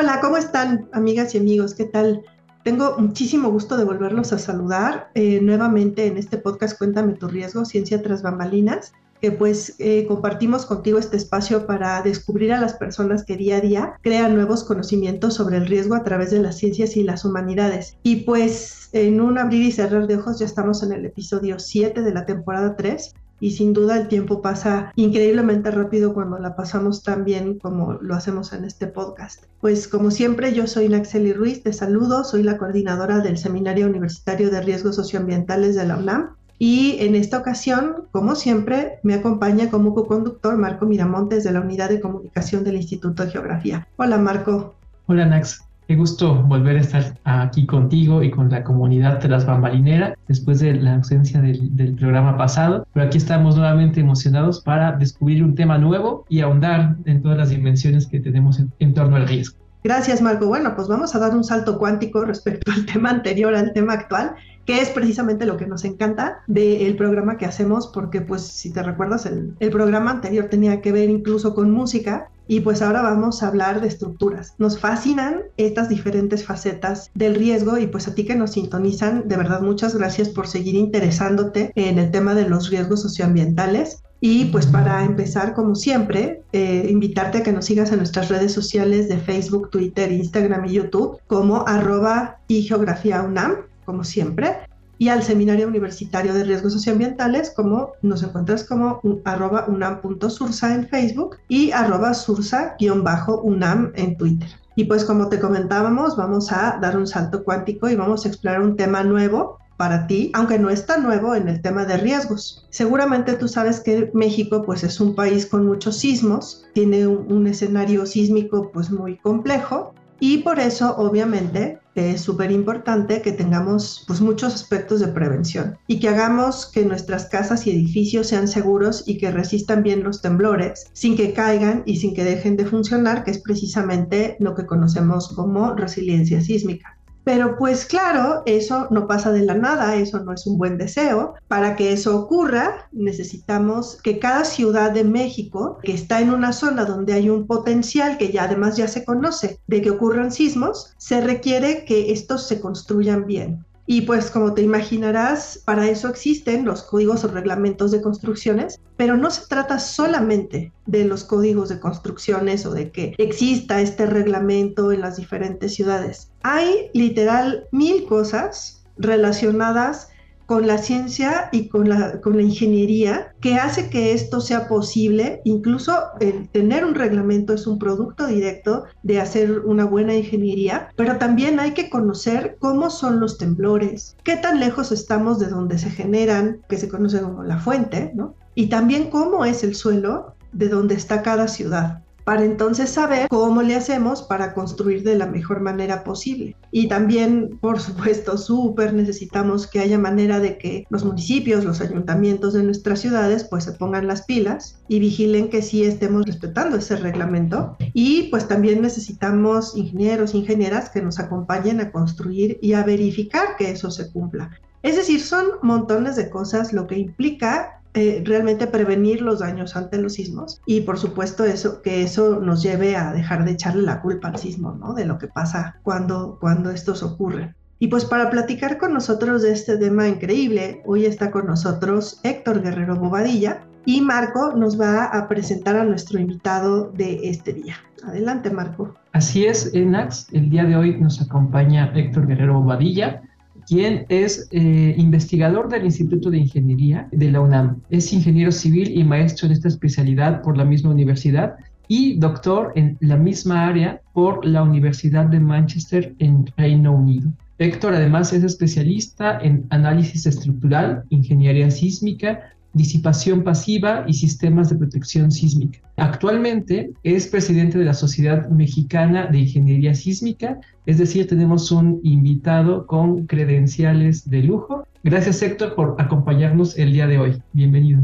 Hola, ¿cómo están amigas y amigos? ¿Qué tal? Tengo muchísimo gusto de volverlos a saludar eh, nuevamente en este podcast Cuéntame tu riesgo, Ciencia tras bambalinas, que pues eh, compartimos contigo este espacio para descubrir a las personas que día a día crean nuevos conocimientos sobre el riesgo a través de las ciencias y las humanidades. Y pues en un abrir y cerrar de ojos ya estamos en el episodio 7 de la temporada 3 y sin duda el tiempo pasa increíblemente rápido cuando la pasamos tan bien como lo hacemos en este podcast. Pues como siempre yo soy Naxeli Ruiz, te saludo, soy la coordinadora del Seminario Universitario de Riesgos Socioambientales de la UNAM y en esta ocasión, como siempre, me acompaña como co-conductor Marco Miramontes de la Unidad de Comunicación del Instituto de Geografía. Hola Marco. Hola Nax. Qué gusto volver a estar aquí contigo y con la comunidad de las bambalineras después de la ausencia del, programa pasado. Pero aquí estamos nuevamente emocionados para descubrir un tema nuevo y ahondar en todas las dimensiones que tenemos en torno al riesgo. Gracias, Marco. Bueno, pues vamos a dar un salto cuántico respecto al tema anterior, al tema actual, que es precisamente lo que nos encanta del programa que hacemos, porque pues si te recuerdas, el, el programa anterior tenía que ver incluso con música y pues ahora vamos a hablar de estructuras. Nos fascinan estas diferentes facetas del riesgo y pues a ti que nos sintonizan, de verdad muchas gracias por seguir interesándote en el tema de los riesgos socioambientales. Y pues para empezar, como siempre, eh, invitarte a que nos sigas en nuestras redes sociales de Facebook, Twitter, Instagram y YouTube como arroba y geografía UNAM, como siempre y al Seminario Universitario de Riesgos Socioambientales, como nos encuentras como arroba unam.sursa en Facebook y arroba sursa-unam en Twitter. Y pues como te comentábamos, vamos a dar un salto cuántico y vamos a explorar un tema nuevo para ti, aunque no es tan nuevo en el tema de riesgos. Seguramente tú sabes que México pues es un país con muchos sismos, tiene un, un escenario sísmico pues muy complejo y por eso, obviamente, es súper importante que tengamos pues, muchos aspectos de prevención y que hagamos que nuestras casas y edificios sean seguros y que resistan bien los temblores sin que caigan y sin que dejen de funcionar, que es precisamente lo que conocemos como resiliencia sísmica. Pero pues claro, eso no pasa de la nada, eso no es un buen deseo. Para que eso ocurra, necesitamos que cada ciudad de México, que está en una zona donde hay un potencial que ya además ya se conoce de que ocurran sismos, se requiere que estos se construyan bien. Y pues como te imaginarás, para eso existen los códigos o reglamentos de construcciones, pero no se trata solamente de los códigos de construcciones o de que exista este reglamento en las diferentes ciudades. Hay literal mil cosas relacionadas con la ciencia y con la, con la ingeniería que hace que esto sea posible. Incluso el tener un reglamento es un producto directo de hacer una buena ingeniería, pero también hay que conocer cómo son los temblores, qué tan lejos estamos de donde se generan, que se conoce como la fuente, ¿no? Y también cómo es el suelo de donde está cada ciudad para entonces saber cómo le hacemos para construir de la mejor manera posible. Y también, por supuesto, súper necesitamos que haya manera de que los municipios, los ayuntamientos de nuestras ciudades, pues se pongan las pilas y vigilen que sí estemos respetando ese reglamento. Y pues también necesitamos ingenieros, ingenieras que nos acompañen a construir y a verificar que eso se cumpla. Es decir, son montones de cosas lo que implica eh, realmente prevenir los daños ante los sismos y por supuesto eso que eso nos lleve a dejar de echarle la culpa al sismo, ¿no? De lo que pasa cuando, cuando estos ocurren. Y pues para platicar con nosotros de este tema increíble, hoy está con nosotros Héctor Guerrero Bobadilla y Marco nos va a presentar a nuestro invitado de este día. Adelante, Marco. Así es, Enax. El día de hoy nos acompaña Héctor Guerrero Bobadilla quien es eh, investigador del Instituto de Ingeniería de la UNAM. Es ingeniero civil y maestro en esta especialidad por la misma universidad y doctor en la misma área por la Universidad de Manchester en Reino Unido. Héctor además es especialista en análisis estructural, ingeniería sísmica, disipación pasiva y sistemas de protección sísmica. Actualmente es presidente de la Sociedad Mexicana de Ingeniería Sísmica, es decir, tenemos un invitado con credenciales de lujo. Gracias Héctor por acompañarnos el día de hoy. Bienvenido.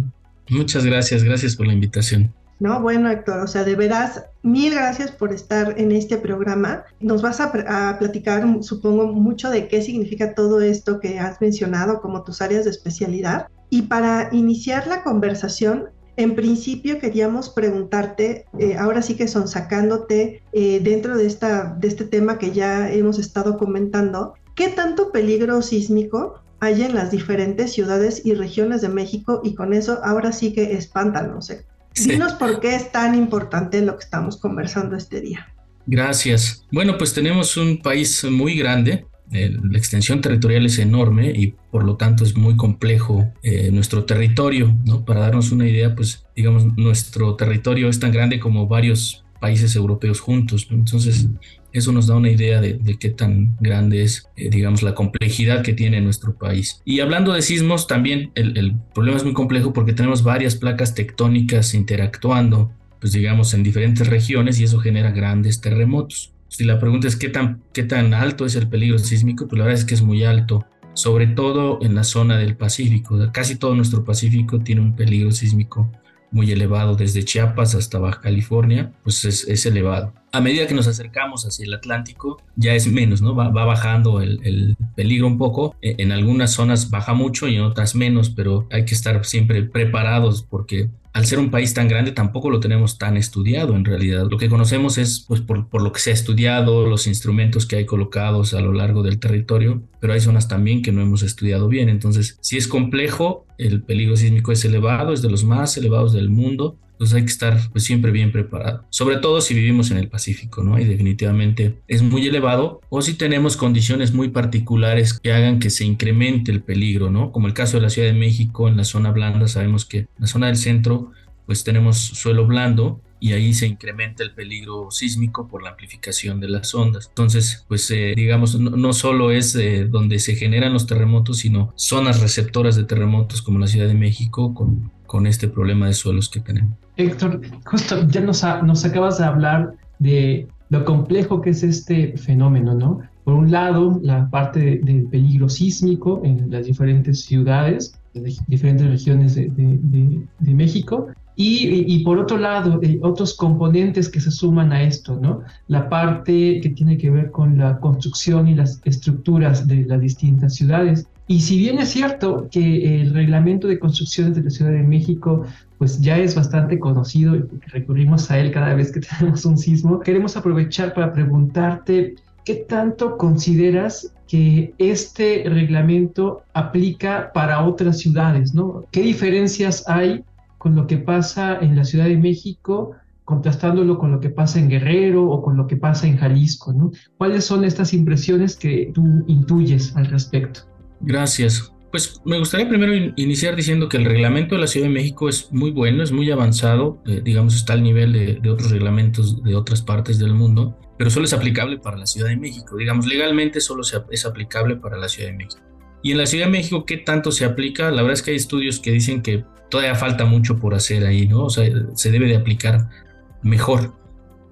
Muchas gracias, gracias por la invitación. No, bueno, Héctor, o sea, de veras, mil gracias por estar en este programa. Nos vas a, a, platicar, supongo, mucho de qué significa todo esto que has mencionado como tus áreas de especialidad. Y para iniciar la conversación, en principio queríamos preguntarte, eh, ahora sí que son sacándote eh, dentro de, esta, de este tema que ya hemos estado comentando, ¿qué tanto peligro sísmico hay en las diferentes ciudades y regiones de México? Y con eso ahora sí que espántanos. ¿eh? Dinos por qué es tan importante lo que estamos conversando este día. Gracias. Bueno, pues tenemos un país muy grande, la extensión territorial es enorme y por lo tanto es muy complejo eh, nuestro territorio. Para darnos una idea, pues digamos, nuestro territorio es tan grande como varios países europeos juntos, entonces eso nos da una idea de, qué tan grande es, eh, digamos, la complejidad que tiene nuestro país. Y hablando de sismos, también el problema es muy complejo porque tenemos varias placas tectónicas interactuando, pues digamos, en diferentes regiones y eso genera grandes terremotos. Si la pregunta es qué tan, qué tan alto es el peligro sísmico, pues la verdad es que es muy alto, sobre todo en la zona del Pacífico. Casi todo nuestro Pacífico tiene un peligro sísmico muy elevado, desde Chiapas hasta Baja California, pues es, elevado. A medida que nos acercamos hacia el Atlántico, ya es menos, ¿no? Va, bajando el, el, peligro un poco. E, en algunas zonas baja mucho y en otras menos, pero hay que estar siempre preparados porque al ser un país tan grande tampoco lo tenemos tan estudiado en realidad. Lo que conocemos es pues por, por, lo que se ha estudiado, los instrumentos que hay colocados a lo largo del territorio, pero hay zonas también que no hemos estudiado bien. Entonces, si es complejo, el peligro sísmico es elevado, es de los más elevados del mundo entonces hay que estar pues, siempre bien preparado, sobre todo si vivimos en el Pacífico, ¿no? Y definitivamente es muy elevado o si tenemos condiciones muy particulares que hagan que se incremente el peligro, ¿no? Como el caso de la Ciudad de México, en la zona blanda, sabemos que en la zona del centro pues tenemos suelo blando y ahí se incrementa el peligro sísmico por la amplificación de las ondas. Entonces, pues eh, digamos, no, solo es eh, donde se generan los terremotos, sino zonas receptoras de terremotos como la Ciudad de México con, con este problema de suelos que tenemos. Héctor, justo ya nos, nos acabas de hablar de lo complejo que es este fenómeno, ¿no? Por un lado, la parte del peligro sísmico en las diferentes ciudades, de diferentes regiones de, de México, y, por otro lado, eh, otros componentes que se suman a esto, ¿no? La parte que tiene que ver con la construcción y las estructuras de las distintas ciudades. Y si bien es cierto que el reglamento de construcciones de la Ciudad de México pues ya es bastante conocido y recurrimos a él cada vez que tenemos un sismo, queremos aprovechar para preguntarte ¿qué tanto consideras que este reglamento aplica para otras ciudades? ¿no? ¿Qué diferencias hay con lo que pasa en la Ciudad de México, contrastándolo con lo que pasa en Guerrero o con lo que pasa en Jalisco. ¿Cuáles son estas impresiones que tú intuyes al respecto? Gracias. Pues me gustaría primero iniciar diciendo que el reglamento de la Ciudad de México es muy bueno, es muy avanzado, eh, digamos, está al nivel de, otros reglamentos de otras partes del mundo, pero solo es aplicable para la Ciudad de México. Digamos, legalmente solo es aplicable para la Ciudad de México. Y en la Ciudad de México, ¿qué tanto se aplica? La verdad es que hay estudios que dicen que todavía falta mucho por hacer ahí, ¿no? O sea, se debe de aplicar mejor.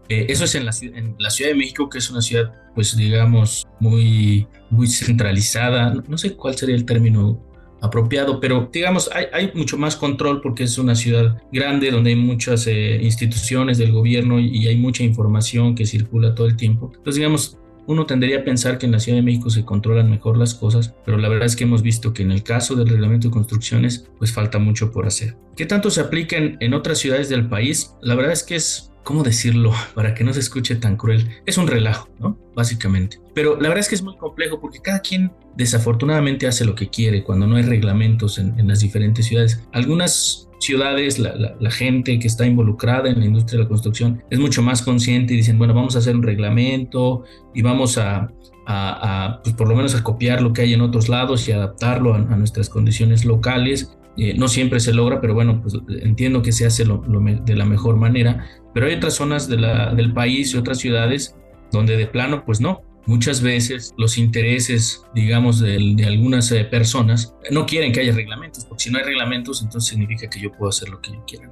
Eh, eso es en la, en la, Ciudad de México, que es una ciudad, pues digamos, muy, muy centralizada. No, sé cuál sería el término apropiado, pero digamos, hay, hay, mucho más control porque es una ciudad grande donde hay muchas eh, instituciones del gobierno y, y hay mucha información que circula todo el tiempo. Entonces, digamos, uno tendría a pensar que en la Ciudad de México se controlan mejor las cosas, pero la verdad es que hemos visto que en el caso del reglamento de construcciones, pues falta mucho por hacer. ¿Qué tanto se aplica en, otras ciudades del país? La verdad es que es, ¿cómo decirlo? Para que no se escuche tan cruel, es un relajo, ¿no? Básicamente. Pero la verdad es que es muy complejo porque cada quien desafortunadamente hace lo que quiere cuando no hay reglamentos en, en las diferentes ciudades. Algunas ciudades, la, gente que está involucrada en la industria de la construcción es mucho más consciente y dicen, bueno, vamos a hacer un reglamento y vamos a, pues por lo menos a copiar lo que hay en otros lados y adaptarlo a, nuestras condiciones locales. Eh, no siempre se logra, pero bueno, pues entiendo que se hace de la mejor manera. Pero hay otras zonas de la, del país y otras ciudades donde de plano, pues no, muchas veces los intereses, digamos, de, algunas eh, personas no quieren que haya reglamentos, porque si no hay reglamentos, entonces significa que yo puedo hacer lo que yo quiera.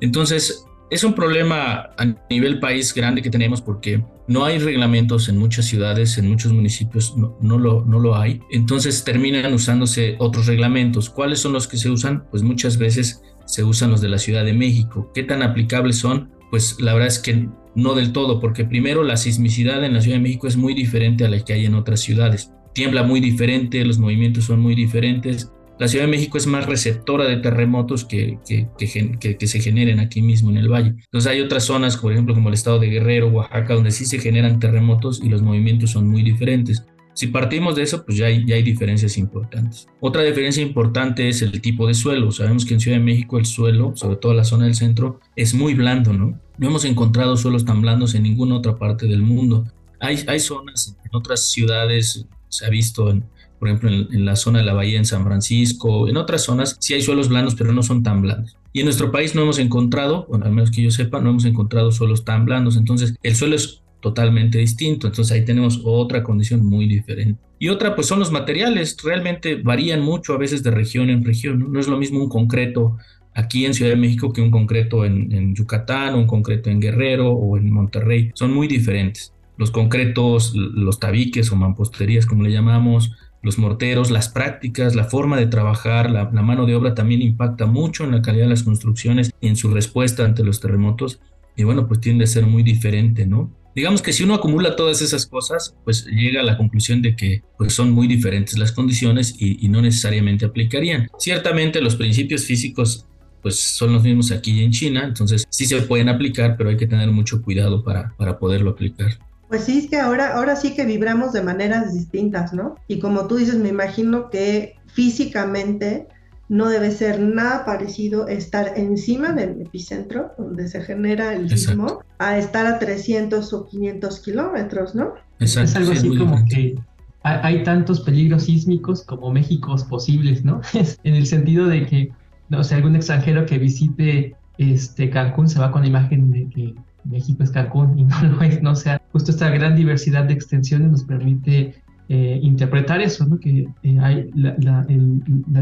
Entonces, es un problema a nivel país grande que tenemos porque no hay reglamentos en muchas ciudades, en muchos municipios no, no, lo, no lo hay. Entonces terminan usándose otros reglamentos. ¿Cuáles son los que se usan? Pues muchas veces se usan los de la Ciudad de México. ¿Qué tan aplicables son? Pues la verdad es que no del todo, porque primero la sismicidad en la Ciudad de México es muy diferente a la que hay en otras ciudades. Tiembla muy diferente, los movimientos son muy diferentes. La Ciudad de México es más receptora de terremotos que, que, que, se generen aquí mismo en el valle. Entonces hay otras zonas, por ejemplo, como el estado de Guerrero, Oaxaca, donde sí se generan terremotos y los movimientos son muy diferentes. Si partimos de eso, pues ya hay, ya hay diferencias importantes. Otra diferencia importante es el tipo de suelo. Sabemos que en Ciudad de México el suelo, sobre todo la zona del centro, es muy blando, ¿no? No hemos encontrado suelos tan blandos en ninguna otra parte del mundo. Hay, hay zonas en otras ciudades, se ha visto en, por ejemplo, en, la zona de la bahía en San Francisco, en otras zonas sí hay suelos blandos, pero no son tan blandos. Y en nuestro país no hemos encontrado, bueno, al menos que yo sepa, no hemos encontrado suelos tan blandos. Entonces, el suelo es totalmente distinto. Entonces ahí tenemos otra condición muy diferente. Y otra, pues son los materiales. Realmente varían mucho a veces de región en región. No, es lo mismo un concreto aquí en Ciudad de México que un concreto en, en Yucatán, un concreto en Guerrero o en Monterrey. Son muy diferentes. Los concretos, los tabiques o mamposterías, como le llamamos, los morteros, las prácticas, la forma de trabajar, la, la, mano de obra también impacta mucho en la calidad de las construcciones y en su respuesta ante los terremotos. Y bueno, pues tiende a ser muy diferente, ¿no? Digamos que si uno acumula todas esas cosas, pues llega a la conclusión de que pues son muy diferentes las condiciones y, no necesariamente aplicarían. Ciertamente los principios físicos pues son los mismos aquí en China, entonces sí se pueden aplicar, pero hay que tener mucho cuidado para, para poderlo aplicar. Pues sí, es que ahora, ahora sí que vibramos de maneras distintas, ¿no? Y como tú dices, me imagino que físicamente no debe ser nada parecido estar encima del epicentro, donde se genera el sismo, a estar a 300 o 500 kilómetros, ¿no? Exacto. Es algo así como que hay, tantos peligros sísmicos como Méxicos posibles, ¿no? en el sentido de que, no sé, algún extranjero que visite este Cancún se va con la imagen de que México es Cancún y no lo es, ¿no? O sea, justo esta gran diversidad de extensiones nos permite eh, interpretar eso, ¿no? que eh, hay la,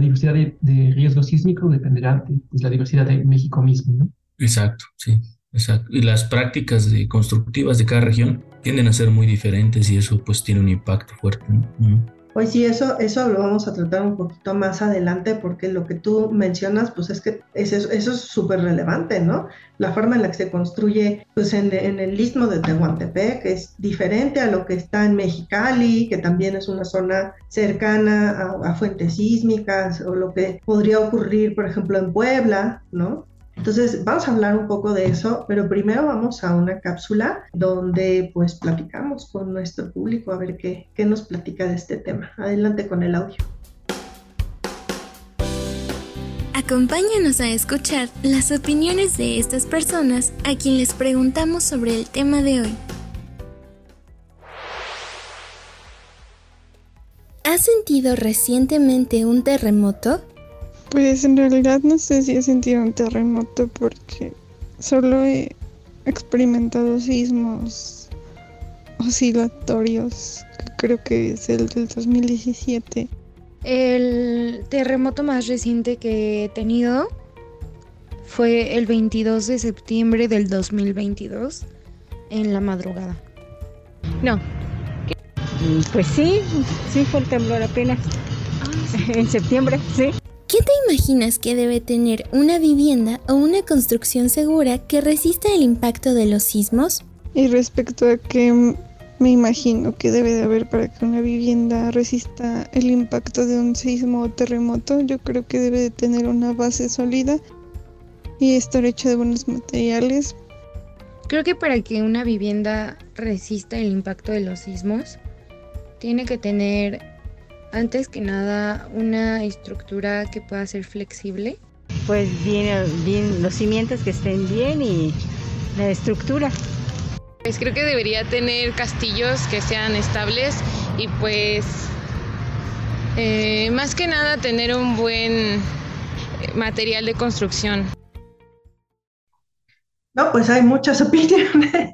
diversidad de, riesgo sísmico dependerá de pues, la diversidad de México mismo. ¿no? Exacto, sí, exacto. Y las prácticas de constructivas de cada región tienden a ser muy diferentes y eso pues tiene un impacto fuerte. ¿no? Pues sí, eso, eso lo vamos a tratar un poquito más adelante porque lo que tú mencionas, pues es que eso, eso es súper relevante, ¿no? La forma en la que se construye, pues en, el istmo de Tehuantepec es diferente a lo que está en Mexicali, que también es una zona cercana a fuentes sísmicas, o lo que podría ocurrir, por ejemplo, en Puebla, ¿no? Entonces, vamos a hablar un poco de eso, pero primero vamos a una cápsula donde pues platicamos con nuestro público a ver qué, qué nos platica de este tema. Adelante con el audio. Acompáñanos a escuchar las opiniones de estas personas a quien les preguntamos sobre el tema de hoy. ¿Has sentido recientemente un terremoto? Pues en realidad no sé si he sentido un terremoto porque solo he experimentado sismos oscilatorios, creo que es el del 2017. El terremoto más reciente que he tenido fue el 22 de septiembre del 2022 en la madrugada. No. Pues sí, sí fue el temblor apenas. Ah, en septiembre, sí. ¿Qué te imaginas que debe tener una vivienda o una construcción segura que resista el impacto de los sismos? Y respecto a qué me imagino que debe de haber para que una vivienda resista el impacto de un sismo o terremoto, yo creo que debe de tener una base sólida y estar hecha de buenos materiales. Creo que para que una vivienda resista el impacto de los sismos, tiene que tener antes que nada una estructura que pueda ser flexible. Pues bien, bien los cimientos que estén bien y la estructura. Pues creo que debería tener castillos que sean estables y pues eh, más que nada tener un buen material de construcción. No, pues hay muchas opiniones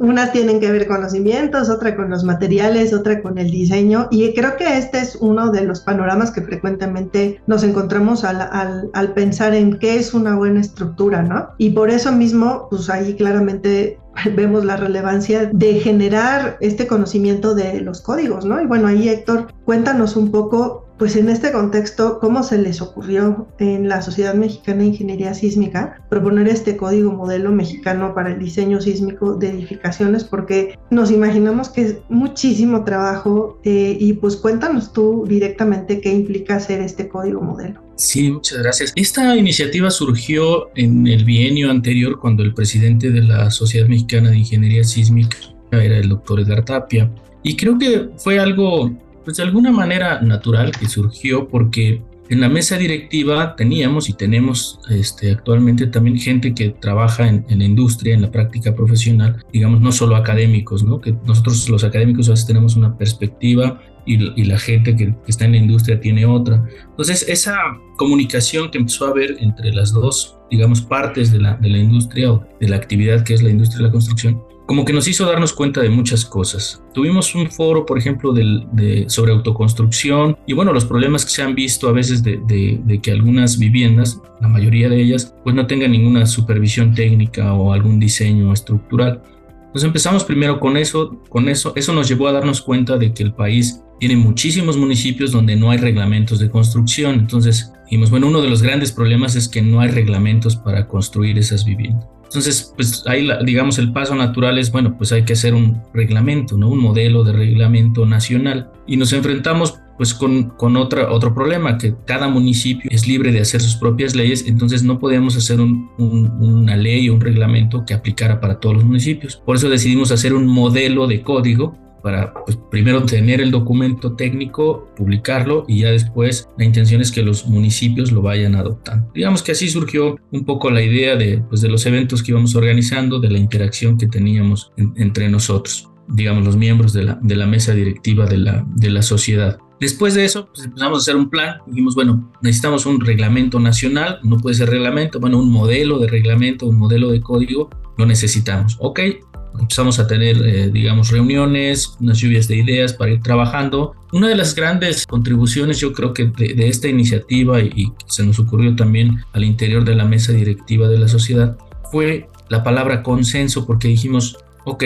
Unas tienen que ver con los cimientos, otra con los materiales, otra con el diseño. Y creo que este es uno de los panoramas que frecuentemente nos encontramos al, al pensar en qué es una buena estructura, ¿no? Y por eso mismo, pues ahí claramente vemos la relevancia de generar este conocimiento de los códigos, ¿no? Y bueno, ahí Héctor, cuéntanos un poco pues en este contexto, ¿cómo se les ocurrió en la Sociedad Mexicana de Ingeniería Sísmica proponer este código modelo mexicano para el diseño sísmico de edificaciones? Porque nos imaginamos que es muchísimo trabajo eh, y pues cuéntanos tú directamente qué implica hacer este código modelo. Sí, muchas gracias. Esta iniciativa surgió en el bienio anterior cuando el presidente de la Sociedad Mexicana de Ingeniería Sísmica era el doctor Edgar Tapia. Y creo que fue algo pues de alguna manera natural que surgió porque en la mesa directiva teníamos y tenemos este, actualmente también gente que trabaja en, la industria, en la práctica profesional, digamos, no solo académicos, ¿no? Que nosotros los académicos a veces tenemos una perspectiva y, la gente que, está en la industria tiene otra. Entonces, esa comunicación que empezó a haber entre las dos, digamos, partes de la, de la industria o de la actividad que es la industria de la construcción, como que nos hizo darnos cuenta de muchas cosas. Tuvimos un foro, por ejemplo, de, sobre autoconstrucción y bueno, los problemas que se han visto a veces de, de, que algunas viviendas, la mayoría de ellas, pues no tengan ninguna supervisión técnica o algún diseño estructural. Entonces empezamos primero con eso, con eso, eso nos llevó a darnos cuenta de que el país tiene muchísimos municipios donde no hay reglamentos de construcción. Entonces dijimos, bueno, uno de los grandes problemas es que no hay reglamentos para construir esas viviendas. Entonces, pues ahí, digamos, el paso natural es, bueno, pues hay que hacer un reglamento, ¿no? Un modelo de reglamento nacional. Y nos enfrentamos pues con, con otra, otro problema, que cada municipio es libre de hacer sus propias leyes, entonces no podemos hacer un, una ley o un reglamento que aplicara para todos los municipios. Por eso decidimos hacer un modelo de código para pues, primero tener el documento técnico, publicarlo y ya después la intención es que los municipios lo vayan adoptando. Digamos que así surgió un poco la idea de, pues, de los eventos que íbamos organizando, de la interacción que teníamos entre nosotros, digamos los miembros de la, de la mesa directiva de la, de la sociedad. Después de eso, pues empezamos a hacer un plan. Dijimos, bueno, necesitamos un reglamento nacional, no puede ser reglamento, bueno, un modelo de reglamento, un modelo de código, lo necesitamos. Ok, empezamos a tener, eh, digamos, reuniones, unas lluvias de ideas para ir trabajando. Una de las grandes contribuciones, yo creo que de, esta iniciativa y, y, se nos ocurrió también al interior de la mesa directiva de la sociedad, fue la palabra consenso, porque dijimos, ok,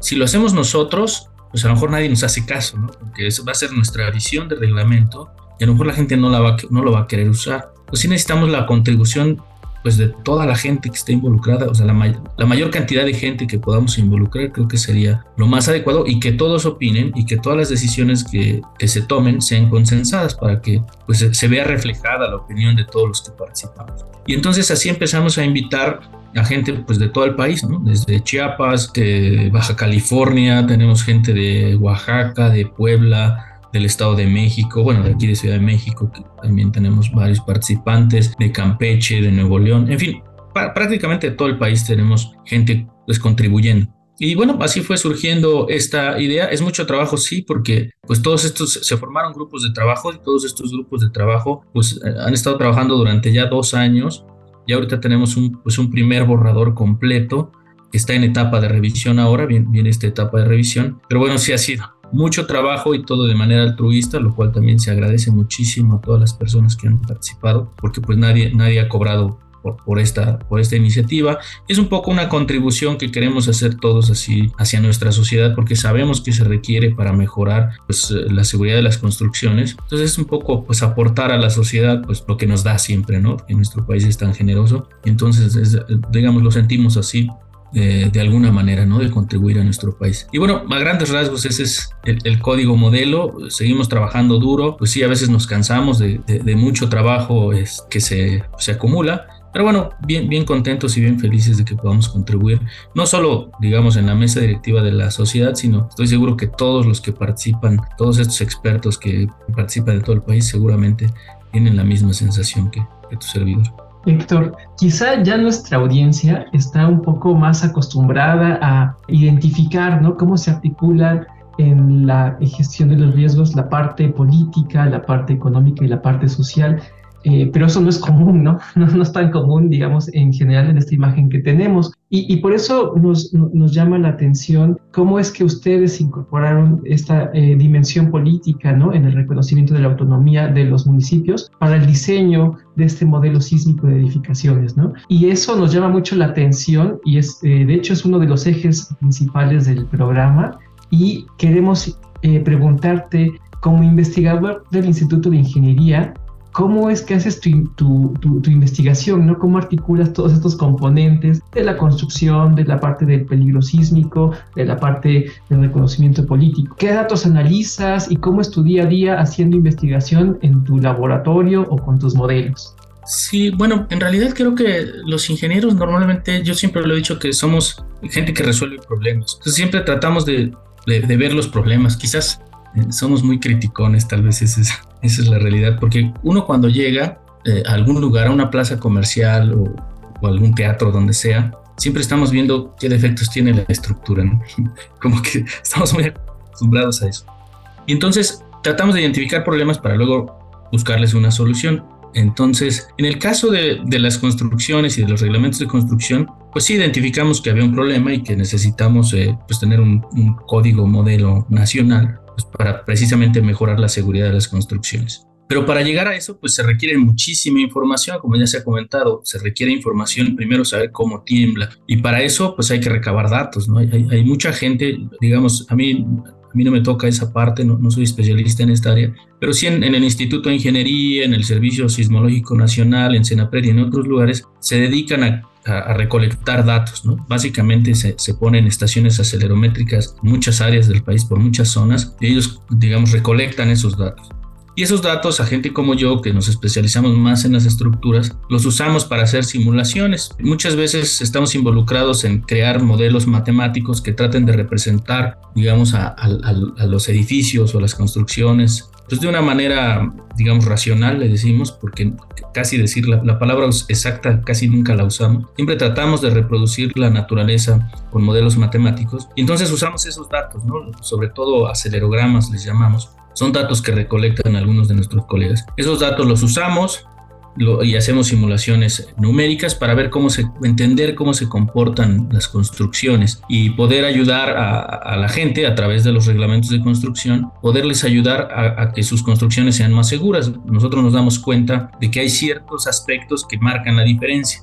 si lo hacemos nosotros, pues a lo mejor nadie nos hace caso, ¿no? Porque eso va a ser nuestra visión de reglamento y a lo mejor la gente no, la va, no lo va a querer usar. Pues sí necesitamos la contribución pues de toda la gente que está involucrada, o sea, la, la, mayor cantidad de gente que podamos involucrar, creo que sería lo más adecuado y que todos opinen y que todas las decisiones que, que se tomen sean consensadas para que pues se, vea reflejada la opinión de todos los que participamos. Y entonces así empezamos a invitar a gente pues de todo el país. Desde Chiapas, de Baja California, tenemos gente de Oaxaca, de Puebla, del Estado de México, bueno, de aquí de Ciudad de México, que también tenemos varios participantes, de Campeche, de Nuevo León, en fin, prácticamente todo el país tenemos gente pues contribuyendo. Y bueno, así fue surgiendo esta idea. Es mucho trabajo, sí, porque pues todos estos se formaron grupos de trabajo y todos estos grupos de trabajo pues eh, han estado trabajando durante ya dos años y ahorita tenemos un, pues, un primer borrador completo que está en etapa de revisión ahora, bien, viene esta etapa de revisión, pero bueno, sí ha sido mucho trabajo y todo de manera altruista, lo cual también se agradece muchísimo a todas las personas que han participado, porque pues nadie, nadie ha cobrado por, por, esta, por esta iniciativa. Es un poco una contribución que queremos hacer todos así hacia nuestra sociedad porque sabemos que se requiere para mejorar pues, la seguridad de las construcciones. Entonces es un poco pues aportar a la sociedad pues lo que nos da siempre, ¿no? Que nuestro país es tan generoso. Entonces, digamos, lo sentimos así de, alguna manera, ¿no? De contribuir a nuestro país. Y bueno, a grandes rasgos ese es el, código modelo. Seguimos trabajando duro, pues sí, a veces nos cansamos de, mucho trabajo es, que se, se acumula, pero bueno, bien, bien contentos y bien felices de que podamos contribuir, no solo, digamos, en la mesa directiva de la sociedad, sino estoy seguro que todos los que participan, todos estos expertos que participan de todo el país, seguramente tienen la misma sensación que, que tu servidor. Héctor, quizá ya nuestra audiencia está un poco más acostumbrada a identificar ¿no? cómo se articulan en la gestión de los riesgos la parte política, la parte económica y la parte social. Eh, pero eso no es común, ¿no? ¿no? es tan común, digamos, en general en esta imagen que tenemos. Y, por eso nos, nos, llama la atención cómo es que ustedes incorporaron esta eh, dimensión política, ¿no? En el reconocimiento de la autonomía de los municipios para el diseño de este modelo sísmico de edificaciones, ¿no? Y eso nos llama mucho la atención y es, eh, de hecho, es uno de los ejes principales del programa y queremos preguntarte como investigador del Instituto de Ingeniería, cómo es que haces tu, investigación, ¿no? Cómo articulas todos estos componentes de la construcción, de la parte del peligro sísmico, de la parte del reconocimiento político. ¿Qué datos analizas y cómo es tu día a día haciendo investigación en tu laboratorio o con tus modelos? Sí, bueno, en realidad creo que los ingenieros normalmente, yo siempre lo he dicho que somos gente que resuelve problemas. Siempre tratamos de, de ver los problemas. Quizás somos muy criticones, tal vez es, esa es la realidad, porque uno cuando llega eh, a algún lugar, a una plaza comercial o, algún teatro, donde sea, siempre estamos viendo qué defectos tiene la estructura, Como que estamos muy acostumbrados a eso. Y entonces tratamos de identificar problemas para luego buscarles una solución. Entonces, en el caso de, las construcciones y de los reglamentos de construcción, pues sí identificamos que había un problema y que necesitamos eh, pues tener un, código modelo nacional pues, para precisamente mejorar la seguridad de las construcciones. Pero para llegar a eso, pues se requiere muchísima información, como ya se ha comentado, se requiere información, primero saber cómo tiembla, y para eso, pues hay que recabar datos, ¿no? Hay, hay mucha gente, digamos, a mí, a mí no me toca esa parte, no, no soy especialista en esta área, pero sí en, en, el Instituto de Ingeniería, en el Servicio Sismológico Nacional, en Senapred y en otros lugares, se dedican a a, recolectar datos. Básicamente se, se, ponen estaciones acelerométricas en muchas áreas del país, por muchas zonas, y ellos, digamos, recolectan esos datos. Y esos datos, a gente como yo, que nos especializamos más en las estructuras, los usamos para hacer simulaciones. Muchas veces estamos involucrados en crear modelos matemáticos que traten de representar, digamos, a, a los edificios o las construcciones pues de una manera, digamos, racional, le decimos, porque casi decir la, la, palabra exacta casi nunca la usamos. Siempre tratamos de reproducir la naturaleza con modelos matemáticos y entonces usamos esos datos, ¿no? Sobre todo acelerogramas les llamamos. Son datos que recolectan algunos de nuestros colegas. Esos datos los usamos, y hacemos simulaciones numéricas para ver cómo se, entender cómo se comportan las construcciones y poder ayudar a, la gente a través de los reglamentos de construcción, poderles ayudar a, a, que sus construcciones sean más seguras. Nosotros nos damos cuenta de que hay ciertos aspectos que marcan la diferencia.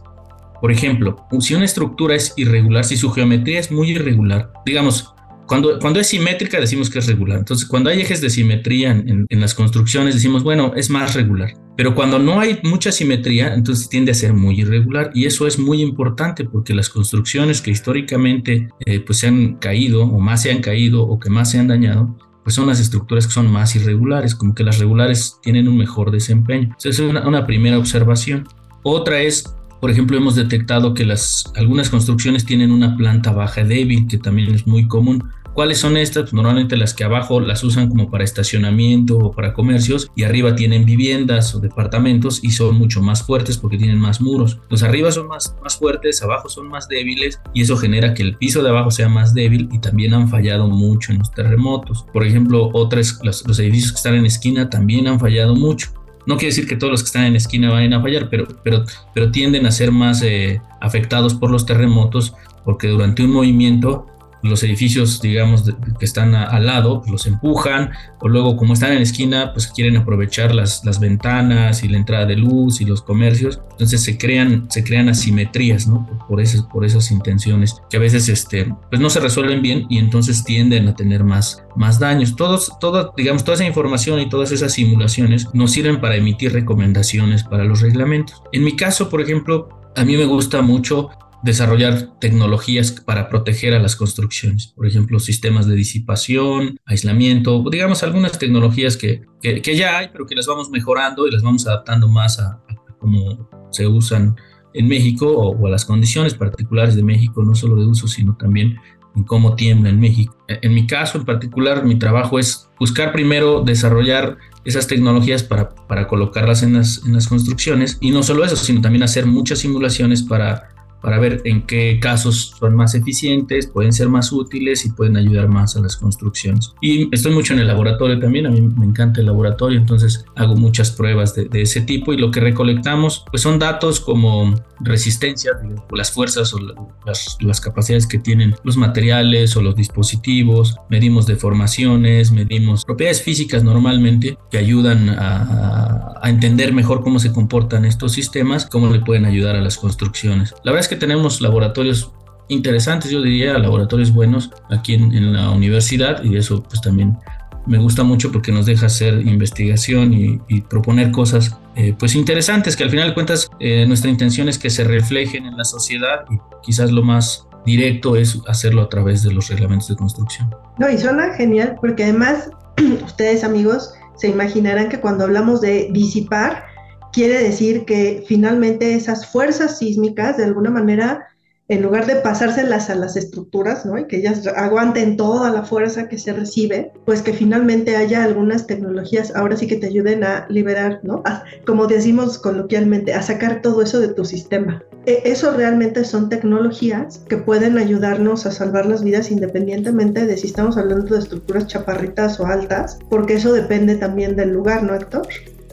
Por ejemplo, si una estructura es irregular, si su geometría es muy irregular, digamos, cuando, cuando es simétrica decimos que es regular. Entonces, cuando hay ejes de simetría en, en, las construcciones decimos, bueno, es más regular. Pero cuando no hay mucha simetría, entonces tiende a ser muy irregular. Y eso es muy importante porque las construcciones que históricamente eh, pues se han caído o más se han caído o que más se han dañado, pues son las estructuras que son más irregulares, como que las regulares tienen un mejor desempeño. Esa es una, una primera observación. Otra es por ejemplo, hemos detectado que las, algunas construcciones tienen una planta baja débil, que también es muy común. ¿Cuáles son estas? Pues normalmente las que abajo las usan como para estacionamiento o para comercios y arriba tienen viviendas o departamentos y son mucho más fuertes porque tienen más muros. Los arriba son más, más fuertes, abajo son más débiles y eso genera que el piso de abajo sea más débil y también han fallado mucho en los terremotos. Por ejemplo, otras, los, edificios que están en esquina también han fallado mucho. No quiere decir que todos los que están en esquina vayan a fallar, pero, pero, pero tienden a ser más eh, afectados por los terremotos porque durante un movimiento los edificios, digamos, que están al lado, pues los empujan, o luego como están en esquina, pues quieren aprovechar las, las ventanas y la entrada de luz y los comercios, entonces se crean, se crean asimetrías, ¿no? Por, esas, por esas intenciones, que a veces, este, pues no se resuelven bien y entonces tienden a tener más, más daños. Todos, todo, digamos, toda esa información y todas esas simulaciones nos sirven para emitir recomendaciones para los reglamentos. En mi caso, por ejemplo, a mí me gusta mucho desarrollar tecnologías para proteger a las construcciones, por ejemplo, sistemas de disipación, aislamiento, digamos algunas tecnologías que, que, ya hay, pero que las vamos mejorando y las vamos adaptando más a, cómo se usan en México o, a las condiciones particulares de México, no solo de uso, sino también en cómo tiembla en México. E, en mi caso en particular, mi trabajo es buscar primero desarrollar esas tecnologías para, para colocarlas en las, en las construcciones y no solo eso, sino también hacer muchas simulaciones para para ver en qué casos son más eficientes, pueden ser más útiles y pueden ayudar más a las construcciones. Y estoy mucho en el laboratorio también, a mí me encanta el laboratorio, entonces hago muchas pruebas de, ese tipo y lo que recolectamos pues son datos como resistencia, las fuerzas o las, las capacidades que tienen los materiales o los dispositivos, medimos deformaciones, medimos propiedades físicas normalmente que ayudan a, a entender mejor cómo se comportan estos sistemas, cómo le pueden ayudar a las construcciones. La verdad es que tenemos laboratorios interesantes, yo diría, laboratorios buenos aquí en, la universidad y eso pues también me gusta mucho porque nos deja hacer investigación y, proponer cosas eh, pues interesantes que al final de cuentas eh, nuestra intención es que se reflejen en la sociedad y quizás lo más directo es hacerlo a través de los reglamentos de construcción. No, y suena genial porque además ustedes amigos se imaginarán que cuando hablamos de disipar, quiere decir que finalmente esas fuerzas sísmicas de alguna manera en lugar de pasárselas a las estructuras, ¿no? Y que ellas aguanten toda la fuerza que se recibe, pues que finalmente haya algunas tecnologías ahora sí que te ayuden a liberar, ¿no? como decimos coloquialmente, a sacar todo eso de tu sistema. E, eso realmente son tecnologías que pueden ayudarnos a salvar las vidas independientemente de si estamos hablando de estructuras chaparritas o altas, porque eso depende también del lugar, ¿no, Héctor?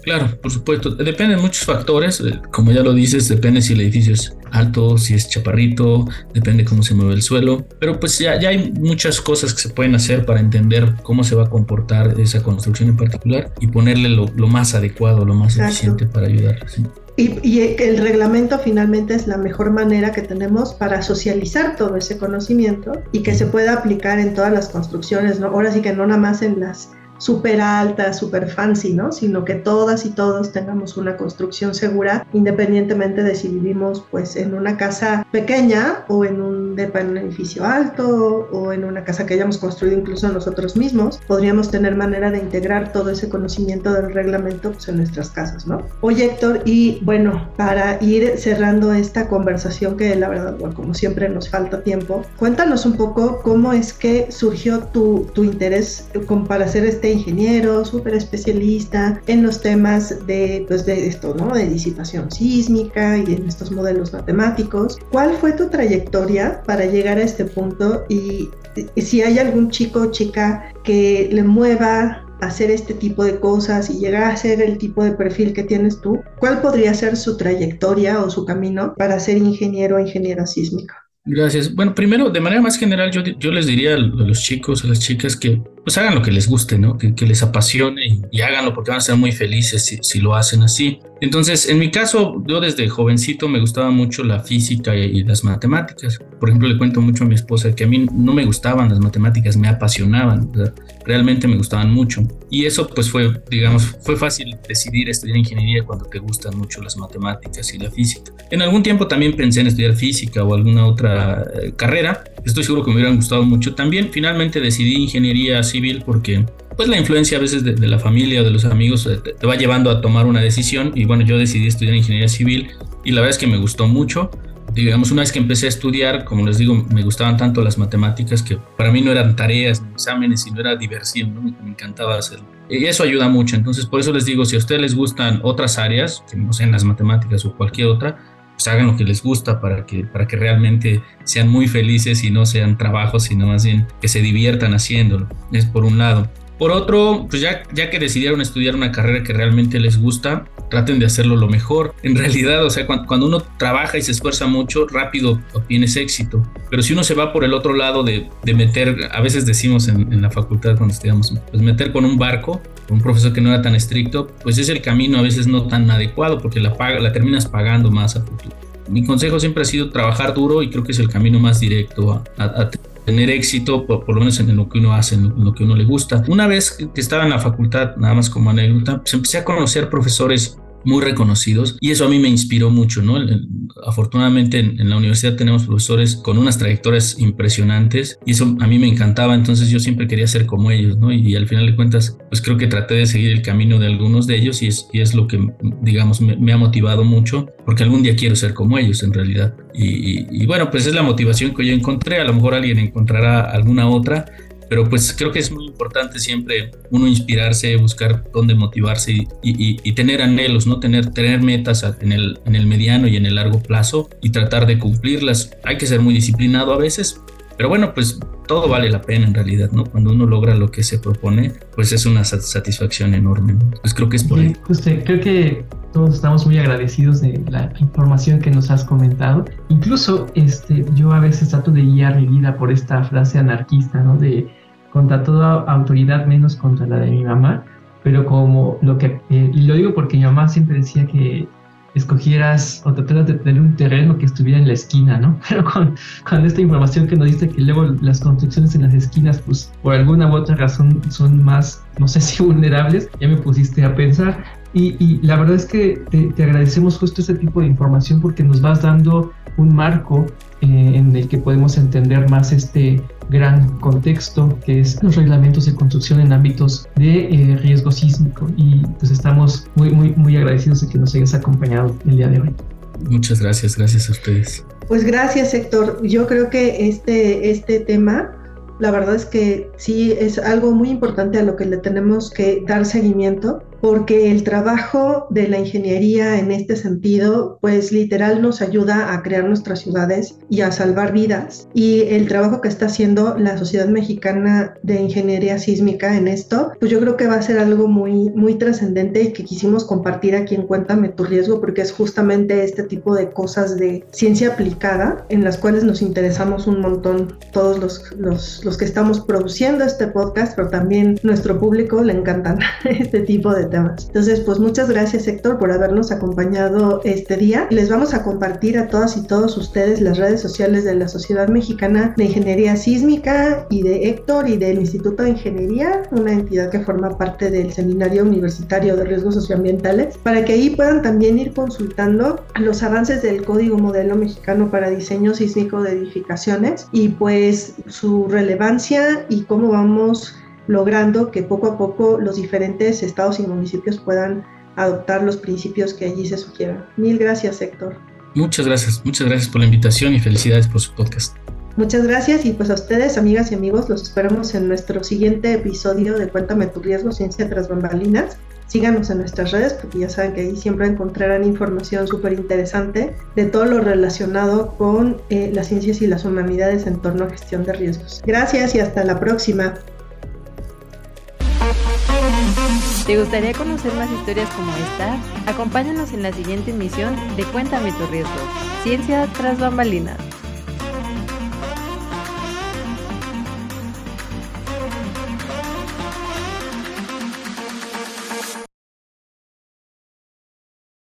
Claro, por supuesto. Depende de muchos factores. Eh, como ya lo dices, depende si el edificio es alto, si es chaparrito, depende cómo se mueve el suelo. Pero pues ya, ya hay muchas cosas que se pueden hacer para entender cómo se va a comportar esa construcción en particular y ponerle lo, más adecuado, lo más eficiente para ayudar. Y, y, el reglamento finalmente es la mejor manera que tenemos para socializar todo ese conocimiento y que se pueda aplicar en todas las construcciones, ¿no? Ahora sí que no nada más en las súper alta, súper fancy, ¿no? Sino que todas y todos tengamos una construcción segura, independientemente de si vivimos pues en una casa pequeña o en un depa en un edificio alto o en una casa que hayamos construido incluso nosotros mismos, podríamos tener manera de integrar todo ese conocimiento del reglamento pues, en nuestras casas, ¿no? Oye Héctor, y bueno, para ir cerrando esta conversación que la verdad, bueno, como siempre nos falta tiempo, cuéntanos un poco cómo es que surgió tu, tu interés para hacer este ingeniero, súper especialista en los temas de, pues de esto, ¿no? De disipación sísmica y en estos modelos matemáticos. ¿Cuál fue tu trayectoria para llegar a este punto? Y, si hay algún chico o chica que le mueva a hacer este tipo de cosas y llegar a ser el tipo de perfil que tienes tú, ¿cuál podría ser su trayectoria o su camino para ser ingeniero o ingeniera sísmica? Gracias. Bueno, primero, de manera más general, yo, yo les diría a los chicos, a las chicas que pues hagan lo que les guste, ¿no? Que, les apasione y, háganlo porque van a ser muy felices si, si, lo hacen así. Entonces, en mi caso, yo desde jovencito me gustaba mucho la física y, las matemáticas. Por ejemplo, le cuento mucho a mi esposa que a mí no me gustaban las matemáticas, me apasionaban, realmente me gustaban mucho. Y eso pues fue, digamos, fue fácil decidir estudiar ingeniería cuando te gustan mucho las matemáticas y la física. En algún tiempo también pensé en estudiar física o alguna otra carrera. Estoy seguro que me hubieran gustado mucho. También finalmente decidí ingeniería así porque pues la influencia a veces de, la familia o de los amigos eh, te, va llevando a tomar una decisión y bueno, yo decidí estudiar ingeniería civil y la verdad es que me gustó mucho. Digamos, una vez que empecé a estudiar, como les digo, me gustaban tanto las matemáticas que para mí no eran tareas exámenes, sino era diversión, ¿no? me, encantaba hacerlo. Y eso ayuda mucho, entonces por eso les digo, si a ustedes les gustan otras áreas, que no sean las matemáticas o cualquier otra, pues hagan lo que les gusta para que, para que realmente sean muy felices y no sean trabajos, sino más bien que se diviertan haciéndolo. Es por un lado. Por otro, pues ya, ya que decidieron estudiar una carrera que realmente les gusta, traten de hacerlo lo mejor. En realidad, o sea, cuando, uno trabaja y se esfuerza mucho, rápido obtienes éxito. Pero si uno se va por el otro lado de, de meter, a veces decimos en, en, la facultad cuando estudiamos, pues meter con un barco, con un profesor que no era tan estricto, pues es el camino a veces no tan adecuado porque la, paga, la terminas pagando más a futuro. Mi consejo siempre ha sido trabajar duro y creo que es el camino más directo a, tener éxito, por, lo menos en lo que uno hace, en lo, que uno le gusta. Una vez que estaba en la facultad, nada más como anécdota, pues empecé a conocer profesores muy reconocidos y eso a mí me inspiró mucho, ¿no? Afortunadamente en, la universidad tenemos profesores con unas trayectorias impresionantes y eso a mí me encantaba, entonces yo siempre quería ser como ellos, ¿no? Y, al final de cuentas, pues creo que traté de seguir el camino de algunos de ellos y es, y es lo que, digamos, me, ha motivado mucho, porque algún día quiero ser como ellos en realidad. Y, y bueno, pues es la motivación que yo encontré, a lo mejor alguien encontrará alguna otra, pero pues creo que es muy importante siempre uno inspirarse, buscar dónde motivarse y, y, tener anhelos, ¿no? Tener, tener metas en el, en el mediano y en el largo plazo y tratar de cumplirlas. Hay que ser muy disciplinado a veces, pero bueno, pues todo vale la pena en realidad, ¿no? Cuando uno logra lo que se propone, pues es una satisfacción enorme. Pues creo que es por ahí. Usted, creo que todos estamos muy agradecidos de la información que nos has comentado. Incluso este, yo a veces trato de guiar mi vida por esta frase anarquista, ¿no? De contra toda autoridad menos contra la de mi mamá. Pero como lo que, eh, y lo digo porque mi mamá siempre decía que escogieras o trataras de tener un terreno que estuviera en la esquina, ¿no? Pero con, con, esta información que nos dice que luego las construcciones en las esquinas, pues por alguna u otra razón son más, no sé si vulnerables, ya me pusiste a pensar. Y, y la verdad es que te, te, agradecemos justo este tipo de información porque nos vas dando un marco eh, en el que podemos entender más este gran contexto que es los reglamentos de construcción en ámbitos de eh, riesgo sísmico y pues estamos muy muy muy agradecidos de que nos hayas acompañado el día de hoy. Muchas gracias, gracias a ustedes. Pues gracias Héctor, yo creo que este, este tema la verdad es que sí es algo muy importante a lo que le tenemos que dar seguimiento porque el trabajo de la ingeniería en este sentido, pues literal nos ayuda a crear nuestras ciudades y a salvar vidas. Y el trabajo que está haciendo la Sociedad Mexicana de Ingeniería Sísmica en esto, pues yo creo que va a ser algo muy, muy trascendente y que quisimos compartir aquí en Cuéntame tu riesgo, porque es justamente este tipo de cosas de ciencia aplicada en las cuales nos interesamos un montón todos los, los, los que estamos produciendo este podcast, pero también nuestro público le encantan este tipo de Entonces, pues muchas gracias Héctor por habernos acompañado este día. Les vamos a compartir a todas y todos ustedes las redes sociales de la Sociedad Mexicana de Ingeniería Sísmica y de Héctor y del Instituto de Ingeniería, una entidad que forma parte del Seminario Universitario de Riesgos Socioambientales, para que ahí puedan también ir consultando los avances del Código Modelo Mexicano para Diseño Sísmico de Edificaciones y pues su relevancia y cómo vamos logrando que poco a poco los diferentes estados y municipios puedan adoptar los principios que allí se sugieran. Mil gracias, Héctor. Muchas gracias, muchas gracias por la invitación y felicidades por su podcast. Muchas gracias y pues a ustedes, amigas y amigos, los esperamos en nuestro siguiente episodio de Cuéntame tu riesgo, ciencia tras bambalinas. Síganos en nuestras redes porque ya saben que ahí siempre encontrarán información súper interesante de todo lo relacionado con eh, las ciencias y las humanidades en torno a gestión de riesgos. Gracias y hasta la próxima. ¿Te gustaría conocer más historias como esta? Acompáñanos en la siguiente emisión de Cuéntame tu riesgo, Ciencia tras bambalinas.